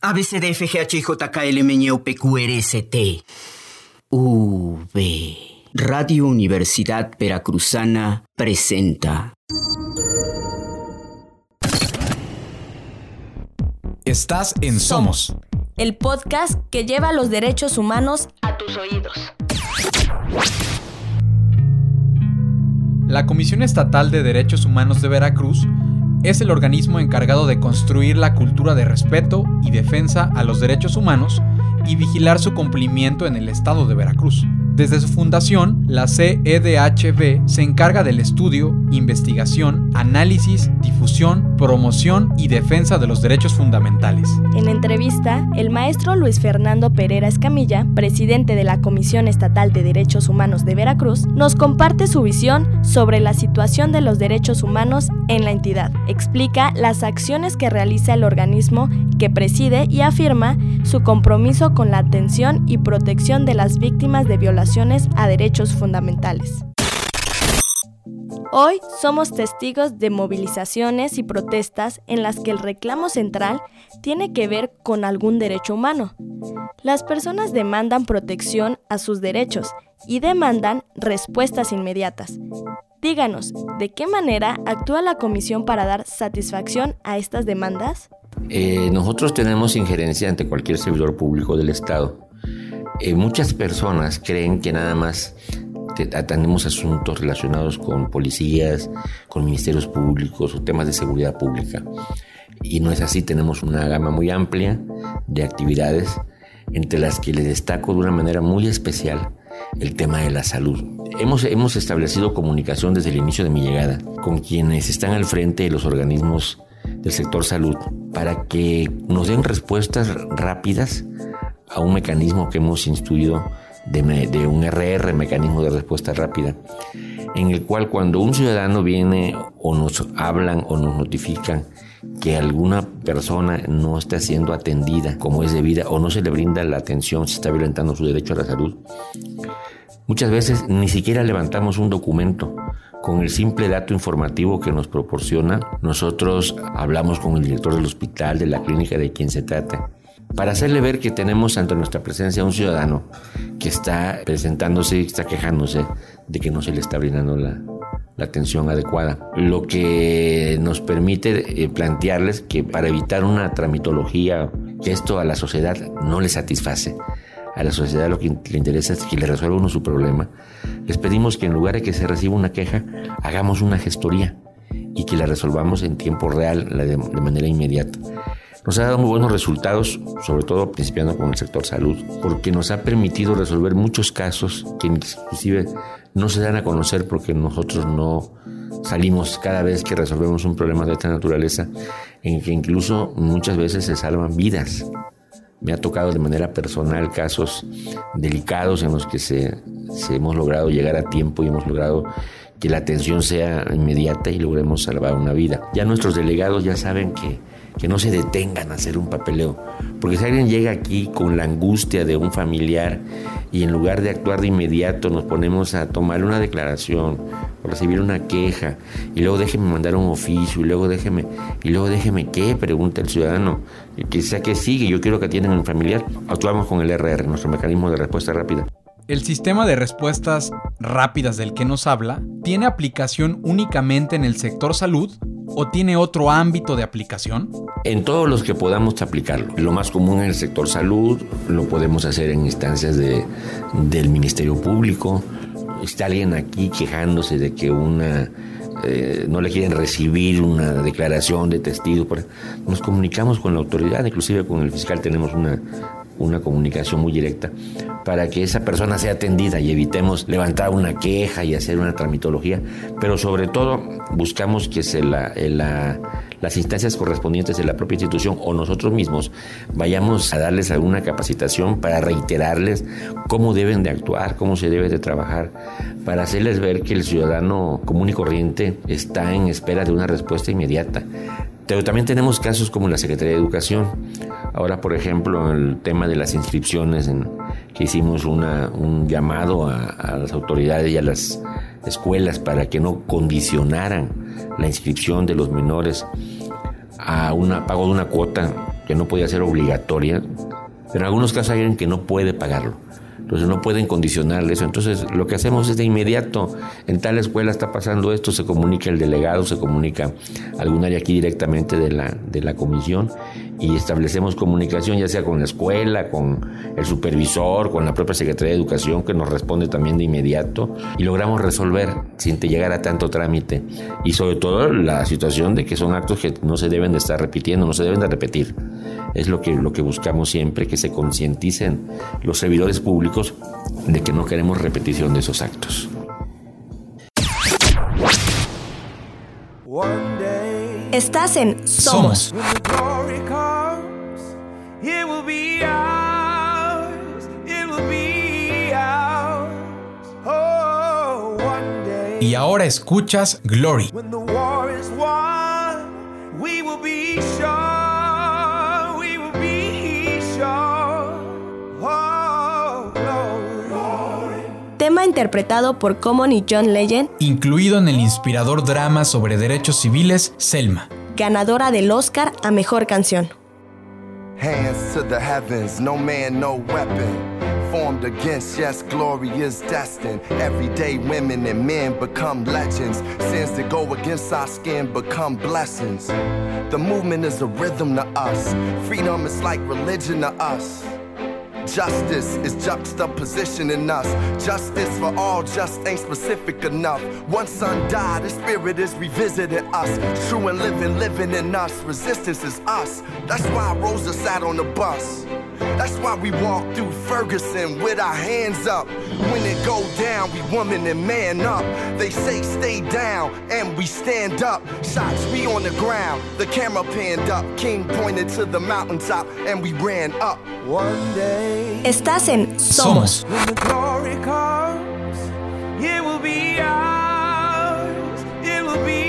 ABCDFGHJKLMNOPQRST. V. Radio Universidad Veracruzana presenta. Estás en Somos, el podcast que lleva los derechos humanos a tus oídos. La Comisión Estatal de Derechos Humanos de Veracruz es el organismo encargado de construir la cultura de respeto y defensa a los derechos humanos y vigilar su cumplimiento en el estado de Veracruz. Desde su fundación, la CEDHB se encarga del estudio, investigación, análisis, difusión, promoción y defensa de los derechos fundamentales. En entrevista, el maestro Luis Fernando Pereira Escamilla, presidente de la Comisión Estatal de Derechos Humanos de Veracruz, nos comparte su visión sobre la situación de los derechos humanos en la entidad. Explica las acciones que realiza el organismo que preside y afirma su compromiso con la atención y protección de las víctimas de violación a derechos fundamentales. Hoy somos testigos de movilizaciones y protestas en las que el reclamo central tiene que ver con algún derecho humano. Las personas demandan protección a sus derechos y demandan respuestas inmediatas. Díganos, ¿de qué manera actúa la Comisión para dar satisfacción a estas demandas? Eh, nosotros tenemos injerencia ante cualquier servidor público del Estado eh, muchas personas creen que nada más atendemos asuntos relacionados con policías, con ministerios públicos o temas de seguridad pública. Y no es así, tenemos una gama muy amplia de actividades entre las que les destaco de una manera muy especial el tema de la salud. Hemos, hemos establecido comunicación desde el inicio de mi llegada con quienes están al frente de los organismos del sector salud para que nos den respuestas rápidas a un mecanismo que hemos instituido de, un RR, mecanismo de respuesta rápida, en el cual cuando un ciudadano viene o nos hablan o nos notifican que alguna persona no está siendo atendida como es debida o no se le brinda la atención, se está violentando su derecho a la salud, muchas veces ni siquiera levantamos un documento. Con el simple dato informativo que nos proporciona, nosotros hablamos con el director del hospital, de la clínica de quien se trata para hacerle ver que tenemos ante nuestra presencia un ciudadano que está presentándose y está quejándose de que no se le está brindando la, atención adecuada. Lo que nos permite eh, plantearles que para evitar una tramitología, que esto a la sociedad no le satisface. A la sociedad lo que le interesa es que le resuelva uno su problema. Les pedimos que en lugar de que se reciba una queja, hagamos una gestoría y que la resolvamos en tiempo real, de manera inmediata. Nos ha dado muy buenos resultados, sobre todo principiando con el sector salud, porque nos ha permitido resolver muchos casos que inclusive no se dan a conocer porque nosotros no salimos cada vez que resolvemos un problema de esta naturaleza, en que incluso muchas veces se salvan vidas. Me ha tocado de manera personal casos delicados en los que se, se hemos logrado llegar a tiempo y hemos logrado que la atención sea inmediata y logremos salvar una vida. Ya nuestros delegados ya saben que que no se detengan a hacer un papeleo. Porque si alguien llega aquí con la angustia de un familiar y en lugar de actuar de inmediato nos ponemos a tomar una declaración o recibir una queja y luego déjeme mandar un oficio y luego déjeme, y luego déjeme qué, pregunta el ciudadano, y que sigue, yo quiero que atiendan a mi familiar, actuamos con el RR, nuestro mecanismo de respuesta rápida. El sistema de respuestas rápidas del que nos habla tiene aplicación únicamente en el sector salud o tiene otro ámbito de aplicación? En todos los que podamos aplicarlo. Lo más común en el sector salud, lo podemos hacer en instancias de, del Ministerio Público. Está alguien aquí quejándose de que una eh, no le quieren recibir una declaración de testigo. Nos comunicamos con la autoridad, inclusive con el fiscal tenemos una, una comunicación muy directa para que esa persona sea atendida y evitemos levantar una queja y hacer una tramitología, pero sobre todo buscamos que se la, la, las instancias correspondientes de la propia institución o nosotros mismos vayamos a darles alguna capacitación para reiterarles cómo deben de actuar, cómo se debe de trabajar, para hacerles ver que el ciudadano común y corriente está en espera de una respuesta inmediata. Pero también tenemos casos como la Secretaría de Educación. Ahora, por ejemplo, el tema de las inscripciones, que hicimos un llamado a, las autoridades y a las escuelas para que no condicionaran la inscripción de los menores a una pago de una cuota que no podía ser obligatoria, pero en algunos casos hay alguien que no puede pagarlo. Entonces no pueden condicionarle eso. Entonces lo que hacemos es de inmediato, en tal escuela está pasando esto, se comunica el delegado, se comunica algún área aquí directamente de la, de la comisión y establecemos comunicación ya sea con la escuela, con el supervisor, con la propia Secretaría de Educación que nos responde también de inmediato y logramos resolver sin llegar a tanto trámite y sobre todo la situación de que son actos que no se deben de estar repitiendo, no se deben de repetir. Es lo que, lo que buscamos siempre, que se concienticen los servidores públicos de que no queremos repetición de esos actos. Estás en Somos. Y ahora escuchas Glory. Tema interpretado por Common y John Legend, incluido en el inspirador drama sobre derechos civiles Selma, ganadora del Oscar a Mejor Canción. Hands to the heavens, no man, no weapon. Formed against, yes, glory is destined. Everyday women and men become legends. Sins that go against our skin become blessings. The movement is a rhythm to us. Freedom is like religion to us. Justice is juxtaposition in us. Justice for all just ain't specific enough. One son died, the spirit is revisiting us. True and living, living in us. Resistance is us. That's why Rosa sat on the bus. That's why we walk through Ferguson with our hands up. When it go down, we woman and man up. They say stay down, and we stand up. Shots we on the ground, the camera panned up. King pointed to the mountaintop, and we ran up. One day, Estás en Somos. when the glory comes, it will be ours. It will be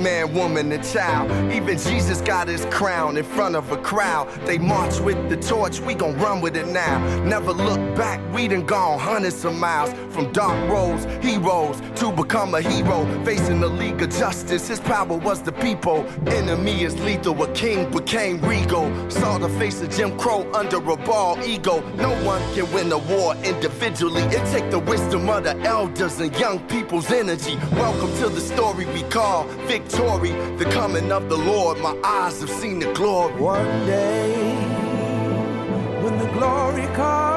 man, woman, and child. Even Jesus got his crown in front of a crowd. They march with the torch, we gon' run with it now. Never look back, we done gone hundreds of miles. From dark roads, heroes, to become a hero. Facing the League of Justice, his power was the people. Enemy is lethal, a king became regal. Saw the face of Jim Crow under a ball ego. No one can win a war individually. It take the wisdom of the elders and young people's energy. Welcome to the story we call victory. The coming of the Lord, my eyes have seen the glory. One day, when the glory comes,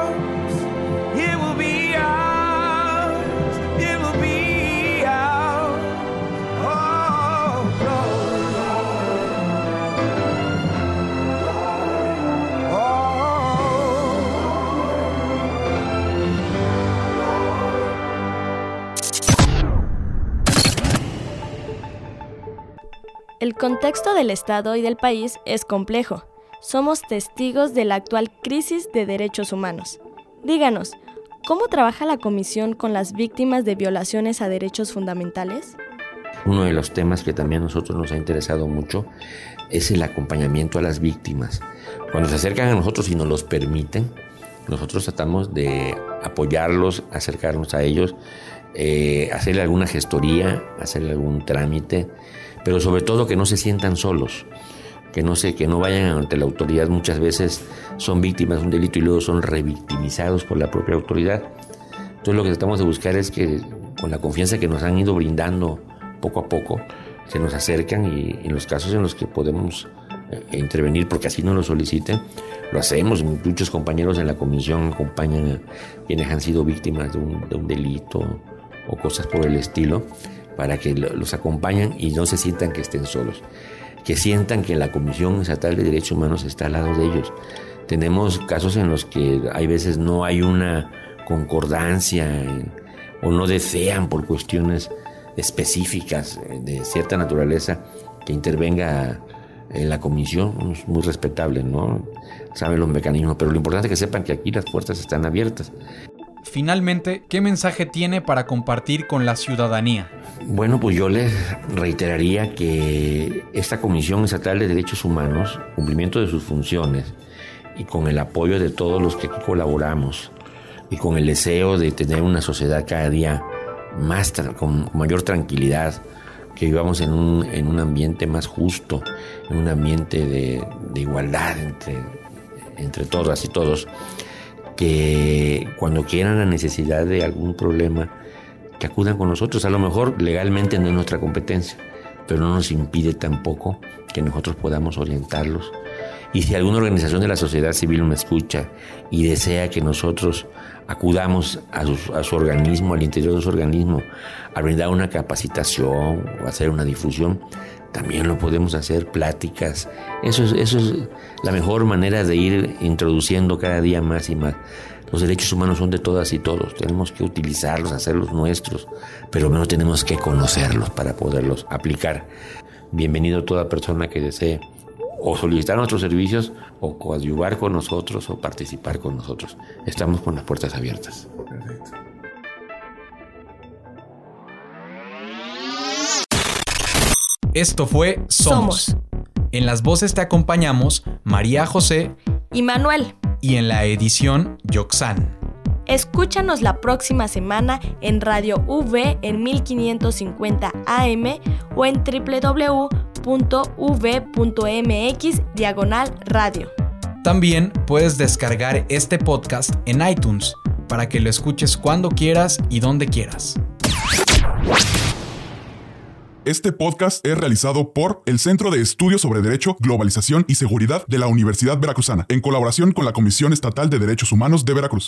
El contexto del Estado y del país es complejo. Somos testigos de la actual crisis de derechos humanos. Díganos, ¿cómo trabaja la Comisión con las víctimas de violaciones a derechos fundamentales? Uno de los temas que también a nosotros nos ha interesado mucho es el acompañamiento a las víctimas. Cuando se acercan a nosotros y nos los permiten, nosotros tratamos de apoyarlos, acercarnos a ellos, eh, hacerle alguna gestoría, hacerle algún trámite, pero sobre todo que no se sientan solos, que no, se, que no vayan ante la autoridad. Muchas veces son víctimas de un delito y luego son revictimizados por la propia autoridad. Entonces lo que tratamos de buscar es que con la confianza que nos han ido brindando poco a poco, se nos acercan y en los casos en los que podemos eh, intervenir porque así nos lo soliciten, lo hacemos. Muchos compañeros en la comisión acompañan a quienes han sido víctimas de un, de un delito o cosas por el estilo para que lo- los acompañen y no se sientan que estén solos, que sientan que la Comisión Estatal de Derechos Humanos está al lado de ellos. Tenemos casos en los que hay veces no hay una concordancia o no desean por cuestiones específicas de cierta naturaleza que intervenga en la comisión, es muy respetable, ¿no? Saben los mecanismos, pero lo importante es que sepan que aquí las puertas están abiertas. Finalmente, ¿qué mensaje tiene para compartir con la ciudadanía? Bueno, pues yo les reiteraría que esta Comisión Estatal de Derechos Humanos, cumplimiento de sus funciones y con el apoyo de todos los que aquí colaboramos y con el deseo de tener una sociedad cada día más con mayor tranquilidad, que vivamos en un, en un ambiente más justo, en un ambiente de, igualdad entre, entre todas y todos, que cuando quieran la necesidad de algún problema, que acudan con nosotros. A lo mejor legalmente no es nuestra competencia, pero no nos impide tampoco que nosotros podamos orientarlos. Y si alguna organización de la sociedad civil me escucha y desea que nosotros acudamos a su, organismo, al interior de su organismo, a brindar una capacitación o hacer una difusión, también lo podemos hacer, pláticas. Eso es, eso es la mejor manera de ir introduciendo cada día más y más. Los derechos humanos son de todas y todos, tenemos que utilizarlos, hacerlos nuestros, pero menos tenemos que conocerlos para poderlos aplicar. Bienvenido toda persona que desee o solicitar nuestros servicios o coadyuvar con nosotros o participar con nosotros. Estamos con las puertas abiertas. Perfecto. Esto fue Somos. En las voces te acompañamos María José y Manuel. Y en la edición Yoxan. Escúchanos la próxima semana en Radio V en 1550 AM o en www.v.mx diagonal radio. También puedes descargar este podcast en iTunes para que lo escuches cuando quieras y donde quieras. Este podcast es realizado por el Centro de Estudios sobre Derecho, Globalización y Seguridad de la Universidad Veracruzana, en colaboración con la Comisión Estatal de Derechos Humanos de Veracruz.